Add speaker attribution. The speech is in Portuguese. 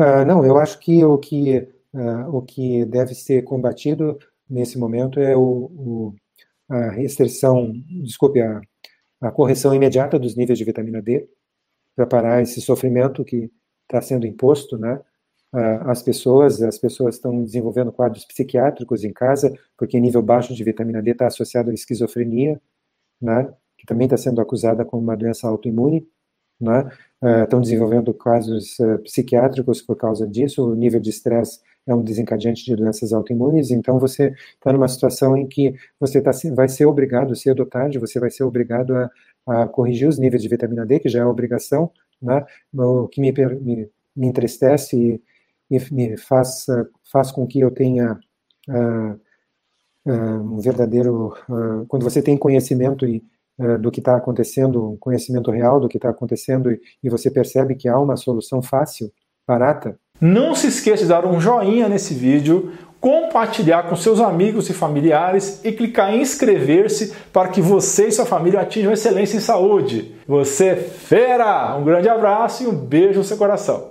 Speaker 1: Uh, não, eu acho que o que, uh, o que deve ser combatido nesse momento é o, o a restrição, desculpe, a, a correção imediata dos níveis de vitamina D para parar esse sofrimento que está sendo imposto, né? As pessoas, as pessoas estão desenvolvendo quadros psiquiátricos em casa, porque nível baixo de vitamina D está associado à esquizofrenia, né? Que também está sendo acusada como uma doença autoimune, né? Estão desenvolvendo casos psiquiátricos por causa disso. O nível de estresse é um desencadeante de doenças autoimunes, então você está numa situação em que você tá, vai ser obrigado, cedo ou tarde, você vai ser obrigado a, a corrigir os níveis de vitamina D, que já é obrigação, né? o que me, me, me entristece e, e, me faz, faz com que eu tenha uh, uh, um verdadeiro. Uh, quando você tem conhecimento e, do que está acontecendo, conhecimento real do que está acontecendo, e, e você percebe que há uma solução fácil, barata.
Speaker 2: Não se esqueça de dar um joinha nesse vídeo, compartilhar com seus amigos e familiares e clicar em inscrever-se para que você e sua família atinjam excelência em saúde. Você é fera! Um grande abraço e um beijo no seu coração.